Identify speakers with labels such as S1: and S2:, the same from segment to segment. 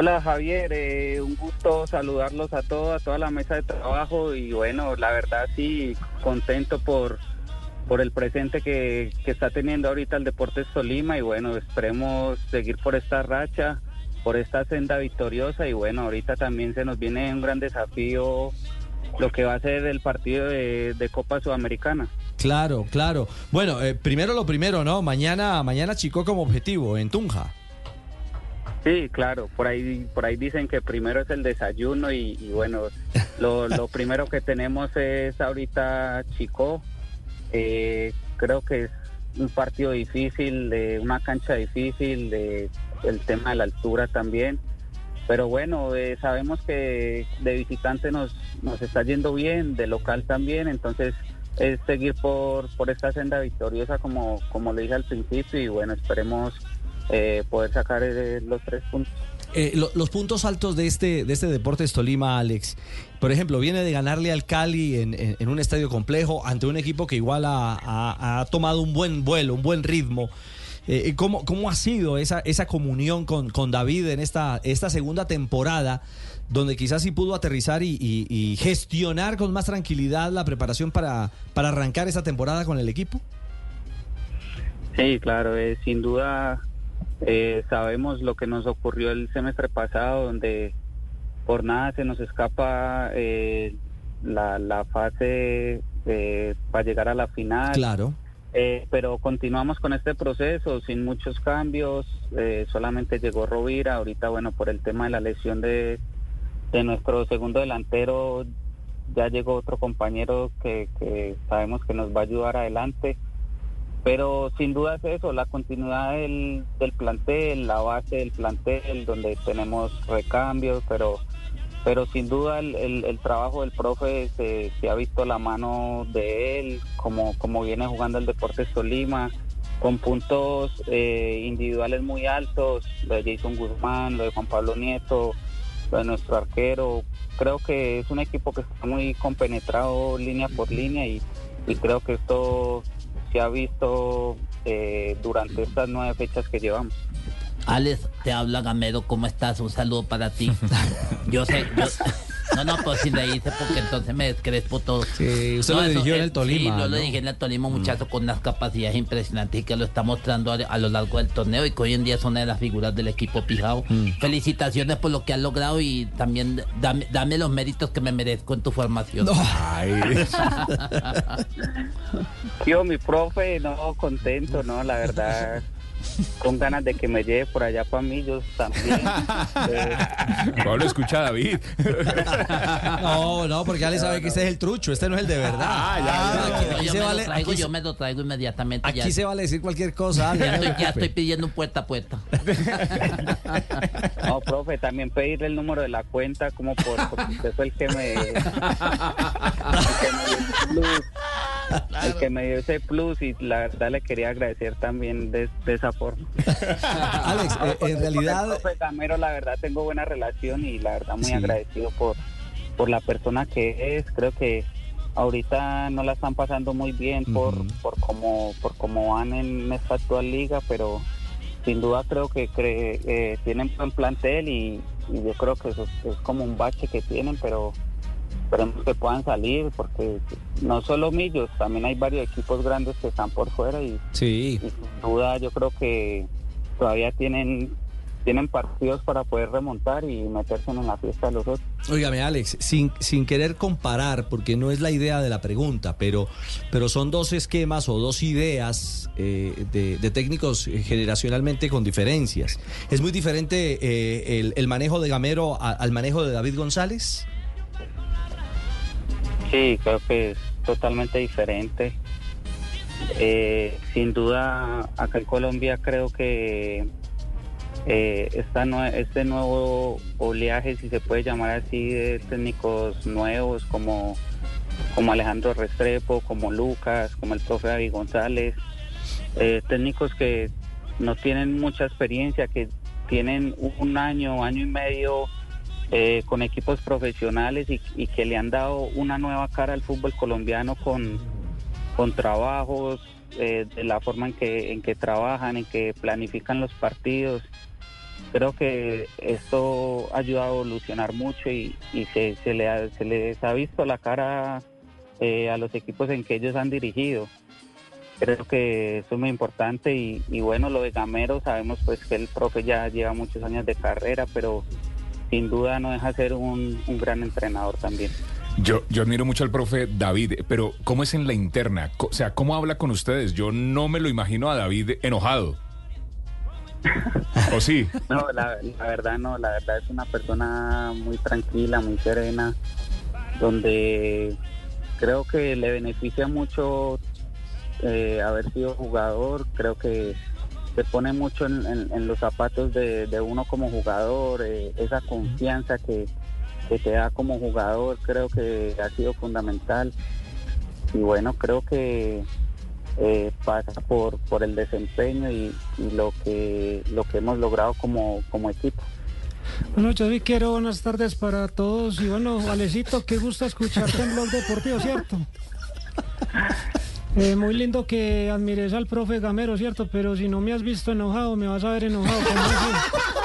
S1: Hola Javier, eh, un gusto saludarlos a todos, a toda la mesa de trabajo y bueno, la verdad sí, contento por, por el presente que, que está teniendo ahorita el Deportes Tolima y bueno, esperemos seguir por esta racha, por esta senda victoriosa y bueno, ahorita también se nos viene un gran desafío lo que va a ser el partido de, de Copa Sudamericana.
S2: Claro, claro. Bueno, eh, primero lo primero, ¿no? Mañana, mañana Chico como objetivo en Tunja.
S1: Sí, claro, por ahí, por ahí dicen que primero es el desayuno y, y bueno, lo, lo primero que tenemos es ahorita Chico. Eh, creo que es un partido difícil, de una cancha difícil, de el tema de la altura también. Pero bueno, eh, sabemos que de visitante nos, nos está yendo bien, de local también, entonces es seguir por, por esta senda victoriosa como, como le dije al principio y bueno, esperemos eh, poder sacar eh, los tres puntos.
S2: Eh, lo- los puntos altos de este, de este Deportes Tolima, Alex. Por ejemplo, viene de ganarle al Cali en, en- en un estadio complejo ante un equipo que igual ha, ha- ha tomado un buen vuelo, un buen ritmo. Eh, ¿cómo, ¿Cómo ha sido esa, esa comunión con, con David en esta, esta segunda temporada, donde quizás sí pudo aterrizar y, y- y gestionar con más tranquilidad la preparación para, para arrancar esa temporada con el equipo?
S1: Sí, claro, eh, sin duda eh, sabemos lo que nos ocurrió el semestre pasado, donde por nada se nos escapa eh, la, la fase eh, para llegar a la final.
S2: Claro.
S1: Eh, pero continuamos con este proceso sin muchos cambios. eh, solamente llegó Rovira. Ahorita, bueno, por el tema de la lesión de, de nuestro segundo delantero, ya llegó otro compañero que, que sabemos que nos va a ayudar adelante. Pero sin duda es eso, la continuidad del, del plantel, la base del plantel, donde tenemos recambios, pero pero sin duda el, el- el trabajo del profe se, se ha visto la mano de él, como, como viene jugando el Deportes Tolima, con puntos eh, individuales muy altos, lo de Jason Guzmán, lo de Juan Pablo Nieto, lo de nuestro arquero. Creo que es un equipo que está muy compenetrado línea por línea y, y creo que esto se ha visto eh, durante estas nueve fechas que llevamos.
S3: Alex, te habla Gamero, ¿cómo estás? Un saludo para ti. Yo sé, yo- no, no, pues si le hice porque entonces me descrespo todo.
S2: Sí, usted
S3: No,
S2: lo
S3: eso,
S2: dirigió en el Tolima,
S3: Sí, yo lo
S2: ¿no?
S3: dirigí en el Tolima, muchacho, con unas capacidades impresionantes y que lo está mostrando a, a lo largo del torneo y que hoy en día es una de las figuras del equipo Pijao. Felicitaciones por lo que has logrado y también dame, dame los méritos que me merezco en tu formación.
S1: Yo, mi profe, no, contento, no, la verdad, con ganas de que me lleve por allá para mí, yo también. Eh,
S4: Pablo, escucha a David.
S2: No, no, porque Ale sabe que este es el trucho, este no es el de verdad.
S4: Ah, ya,
S3: No,
S2: aquí
S3: yo,
S2: se
S3: me
S2: vale-
S3: traigo,
S2: aquí
S3: yo me lo traigo inmediatamente.
S2: Aquí
S3: ya,
S2: se vale decir cualquier cosa,
S3: ya
S2: no
S3: estoy, ya estoy pidiendo un puerta a puerta.
S1: no, profe, también pedirle el número de la cuenta, como por, porque usted fue el que me, el que me dio ese plus, el que me dio ese plus y la verdad le quería agradecer también de, de esa forma.
S2: Alex, eh, en
S1: Con el
S2: realidad,
S1: profe Gamero, la verdad, tengo buena relación y la verdad muy
S2: Sí.
S1: agradecido por, por la persona que es. Creo que ahorita no la están pasando muy bien por,
S2: Ujú.
S1: por cómo por cómo van en esta actual liga, pero sin duda creo que cre- eh, tienen buen plantel y, y yo creo que eso es, es como un bache que tienen, pero esperemos que puedan salir porque no solo Millos, también hay varios equipos grandes que están por fuera y
S2: sí.
S1: y sin duda yo creo que todavía tienen tienen partidos para poder remontar y meterse en la fiesta de los otros.
S2: Óigame, Alex, sin, sin querer comparar, porque no es la idea de la pregunta, pero, pero son dos esquemas o dos ideas eh, de, de técnicos generacionalmente con diferencias. ¿Es muy diferente eh, el, el manejo de Gamero a- al manejo de David González?
S1: Sí, creo que es totalmente diferente. Eh, sin duda, acá en Colombia creo que eh, esta nue- este nuevo oleaje, si se puede llamar así, de técnicos nuevos como, como Alejandro Restrepo, como Lucas, como el profe David González, eh, técnicos que no tienen mucha experiencia, que tienen un año, año y medio eh, con equipos profesionales y, que le han dado una nueva cara al fútbol colombiano con, con trabajos, eh, de la forma en que, en que trabajan, en que planifican los partidos. creo que esto ha ayudado a evolucionar mucho y, se les ha visto la cara eh, a los equipos en que ellos han dirigido. Creo que eso es muy importante y, y bueno, lo de Gamero, sabemos pues que el profe ya lleva muchos años de carrera, pero sin duda no deja de ser un, un gran entrenador también.
S4: Yo, yo admiro mucho al profe David, pero ¿cómo es en la interna? O sea, ¿cómo habla con ustedes? Yo no me lo imagino a David enojado. ¿O sí?
S1: No, la, la verdad no, la verdad es una persona muy tranquila, muy serena, donde creo que le beneficia mucho eh, haber sido jugador, creo que se pone mucho en, en- en los zapatos de, de uno como jugador, eh, esa confianza que, que te da como jugador, creo que ha sido fundamental. Y bueno, creo que eh, pasa por, por el desempeño y, y lo que lo que hemos logrado como, como equipo.
S5: Bueno, yo sí quiero buenas tardes para todos. Y bueno, Valecito, qué gusto escucharte en Blog Deportivo, ¿cierto? Eh, muy lindo que admires al profe Gamero, ¿cierto? Pero si no me has visto enojado, me vas a ver enojado.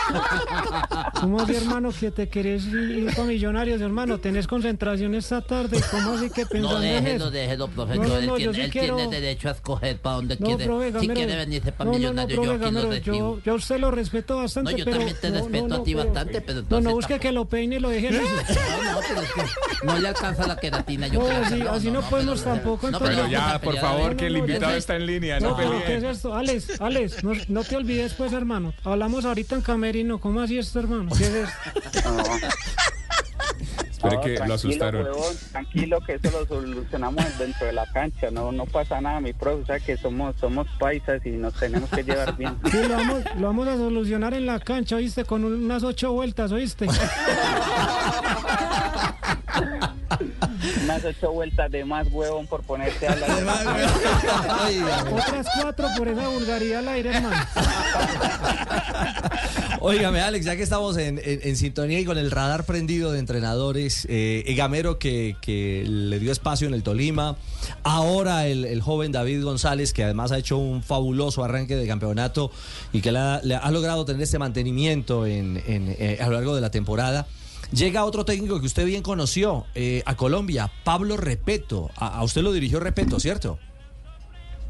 S5: ¿Cómo así? ¿Cómo así, hermano, que te querés ir con Millonarios, hermano? ¿Tenés concentración esta tarde? ¿Cómo así que
S3: No,
S5: pensando en
S3: déjelo,
S5: eso?
S3: déjelo, profe.
S5: No, no,
S3: él
S5: no,
S3: tiene,
S5: yo sí
S3: él
S5: quiero-
S3: tiene derecho a escoger para donde
S5: No,
S3: quiere.
S5: profe
S3: si
S5: Gamero.
S3: quiere venirse para
S5: no, no, no,
S3: Millonario, yo aquí lo recibo.
S5: yo, yo usted lo respeto bastante,
S3: No, yo
S5: pero...
S3: también te
S5: no,
S3: respeto
S5: no,
S3: a ti bastante, pero
S5: No,
S3: entonces
S5: no busque
S3: tampoco-
S5: que lo peine y lo deje.
S3: No, no, pero es que no le alcanza la queratina. Yo
S5: No,
S3: creo que
S5: así- así no podemos
S3: pero-
S5: tampoco,
S3: no, pero
S4: ya, por favor,
S5: no,
S4: que el
S5: no,
S4: invitado está en línea, no,
S5: No, ¿qué es
S4: peleen.
S5: esto? Alex, Alex, no, no te olvides pues, hermano. Hablamos ahorita en camerino. ¿Cómo así esto, hermano? ¿Qué es esto?
S1: No,
S4: Espere
S1: no,
S4: que lo
S1: tranquilo,
S4: asustaron.
S1: huevón, tranquilo que eso lo solucionamos dentro de la cancha, no no pasa nada, mi profe, o sea que somos somos paisas y nos tenemos que llevar bien.
S5: Sí, lo vamos, lo vamos a solucionar en la cancha, ¿oíste? Con unas ocho vueltas, ¿oíste?
S1: Unas ocho vueltas de más huevón por ponerte a la
S5: Otras cuatro por esa vulgaridad al aire, hermano.
S2: Óigame, Alex, ya que estamos en, sintonía y con el radar prendido de entrenadores, eh, Gamero que, le dio espacio en el Tolima, ahora el, joven David González, que además ha hecho un fabuloso arranque de campeonato y que le ha, le ha logrado tener este mantenimiento en, en, eh, a lo largo de la temporada. Llega otro técnico que usted bien conoció eh, a Colombia, Pablo Repeto. A, a usted lo dirigió Repeto, ¿cierto?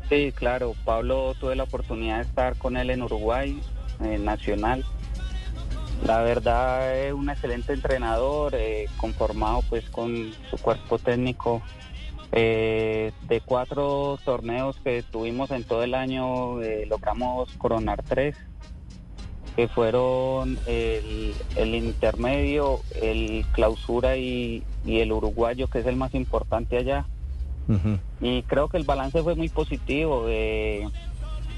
S1: Sí, claro, Pablo tuve la oportunidad de estar con él en Uruguay, en Nacional. La verdad es un excelente entrenador, eh, conformado pues con su cuerpo técnico. Eh, de cuatro torneos que tuvimos en todo el año, eh, logramos coronar tres, que fueron el, el intermedio, el clausura y, y el uruguayo, que es el más importante allá. Y creo que el balance fue muy positivo. eh,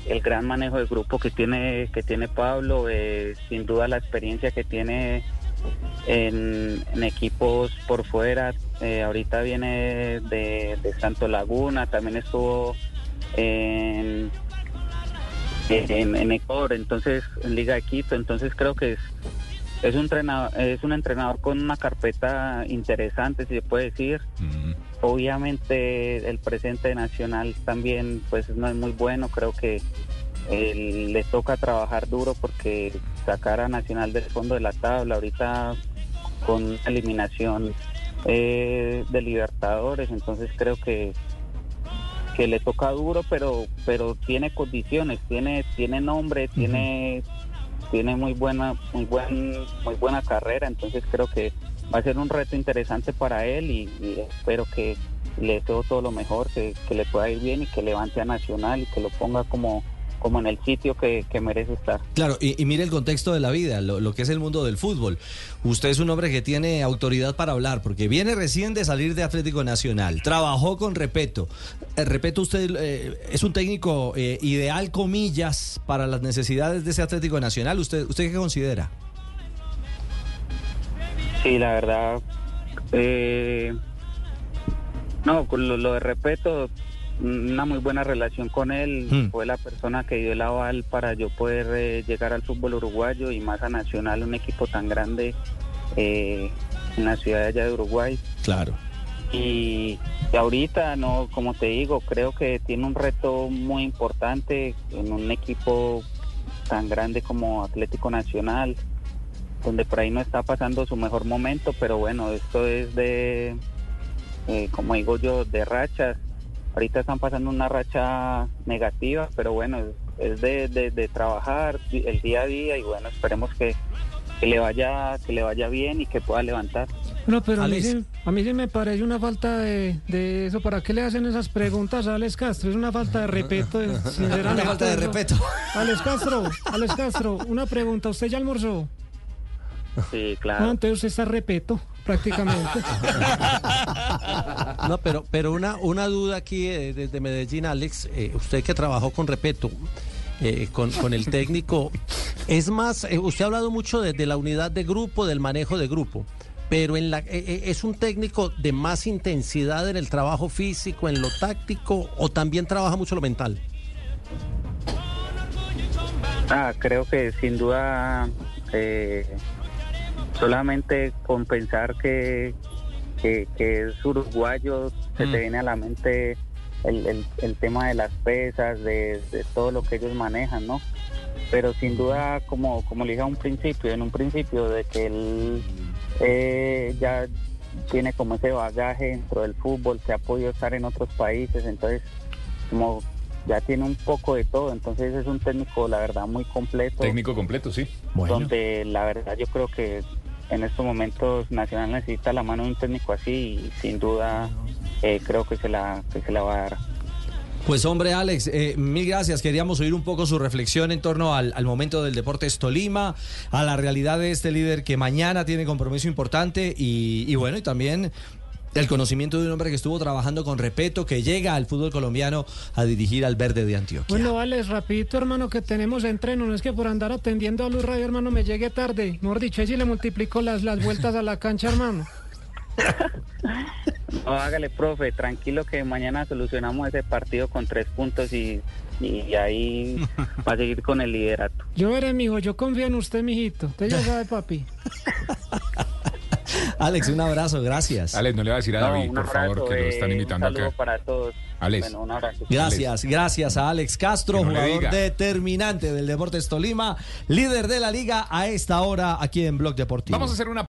S1: el gran manejo de grupo que tiene que tiene Pablo, eh, sin duda la experiencia que tiene en, equipos por fuera. eh, ahorita viene de, Santo Laguna, también estuvo en, en, en Ecuador, entonces en Liga de Quito. Entonces creo que es es un entrenador, es un entrenador con una carpeta interesante, si se puede decir. Obviamente el presente nacional también pues no es muy bueno, creo que eh, le toca trabajar duro porque sacar a Nacional del fondo de la tabla ahorita con eliminación eh, de Libertadores, entonces creo que que le toca duro, pero pero tiene condiciones, tiene tiene nombre, tiene tiene muy buena muy buen muy buena carrera, entonces creo que va a ser un reto interesante para él y, espero que le deseo todo lo mejor, que, le pueda ir bien y que levante a Nacional y que lo ponga como como en el sitio que, merece estar.
S2: Claro, y, mire el contexto de la vida, lo, lo que es el mundo del fútbol. Usted es un hombre que tiene autoridad para hablar, porque viene recién de salir de Atlético Nacional, trabajó con Repeto. Eh, Repeto, usted eh, es un técnico eh, ideal, comillas, para las necesidades de ese Atlético Nacional. ¿Usted, usted qué considera?
S1: Sí, la verdad. eh, no, con lo, lo de respeto, una muy buena relación con él.
S2: Mm.
S1: Fue la persona que dio el aval para yo poder eh, llegar al fútbol uruguayo y más a Nacional, un equipo tan grande eh, en la ciudad de allá de Uruguay.
S2: Claro.
S1: Y, y ahorita, no, como te digo, creo que tiene un reto muy importante en un equipo tan grande como Atlético Nacional, donde por ahí no está pasando su mejor momento, pero bueno, esto es de, eh, como digo yo, de rachas. Ahorita están pasando una racha negativa, pero bueno, es, es de, de- de trabajar el día a día y bueno, esperemos que, que le vaya que le vaya bien y que pueda levantar.
S5: No, pero a mí, sí, a mí sí me parece una falta de, de eso. ¿Para qué le hacen esas preguntas a Alex Castro? Es una falta de respeto, eh, sinceramente.
S2: Una falta de respeto.
S5: Alex Castro, Alex Castro, una pregunta. ¿Usted ya almorzó?
S1: Sí,
S5: No,
S1: claro.
S5: entonces usted está repeto, prácticamente.
S6: No, pero, pero una, una duda aquí eh, desde Medellín, Alex, eh, usted que trabajó con Repeto, eh, con, con el técnico, es más, eh, usted ha hablado mucho de, de la unidad de grupo, del manejo de grupo, pero en la, eh, eh, ¿es un técnico de más intensidad en el trabajo físico, en lo táctico, o también trabaja mucho lo mental?
S1: Ah, creo que sin duda eh, solamente con pensar que, que, que es uruguayo se
S2: Mm.
S1: te viene a la mente el, el- el tema de las pesas, de, de todo lo que ellos manejan, ¿no? Pero sin duda, como, como le dije a un principio, en un principio de que él eh, ya tiene como ese bagaje dentro del fútbol, que ha podido estar en otros países, entonces como ya tiene un poco de todo, entonces es un técnico, la verdad, muy completo,
S4: Técnico completo, sí.
S2: Bueno.
S1: donde la verdad yo creo que en estos momentos Nacional necesita la mano de un técnico así y sin duda eh, creo que se la que se la va a dar.
S2: Pues hombre, Alex, eh, mil gracias. Queríamos oír un poco su reflexión en torno al, al momento del Deportes Tolima, a la realidad de este líder que mañana tiene compromiso importante y, y bueno, y también el conocimiento de un hombre que estuvo trabajando con Repeto, que llega al fútbol colombiano a dirigir al Verde de Antioquia.
S5: Bueno, Alex, rapidito, hermano, que tenemos entreno. No es que por andar atendiendo a Luz Radio, hermano, me llegue tarde. Ahí sí le multiplico las, las vueltas a la cancha, hermano.
S1: No, hágale, profe, tranquilo que mañana solucionamos ese partido con tres puntos y, y ahí va a seguir con el liderato.
S5: Yo veré, mijo, yo confío en usted, mijito. Usted ya sabe, papi.
S2: Alex, un abrazo, gracias.
S4: Alex, no le va a decir a
S1: No,
S4: David, por favor, que lo
S1: eh,
S4: están invitando
S1: un saludo
S4: acá.
S1: para todos.
S4: Alex.
S1: Bueno, un abrazo.
S2: Gracias, gracias a Alex Castro,
S4: no
S2: jugador determinante del Deportes Tolima, líder de la liga a esta hora aquí en Blog Deportivo.
S4: Vamos a hacer una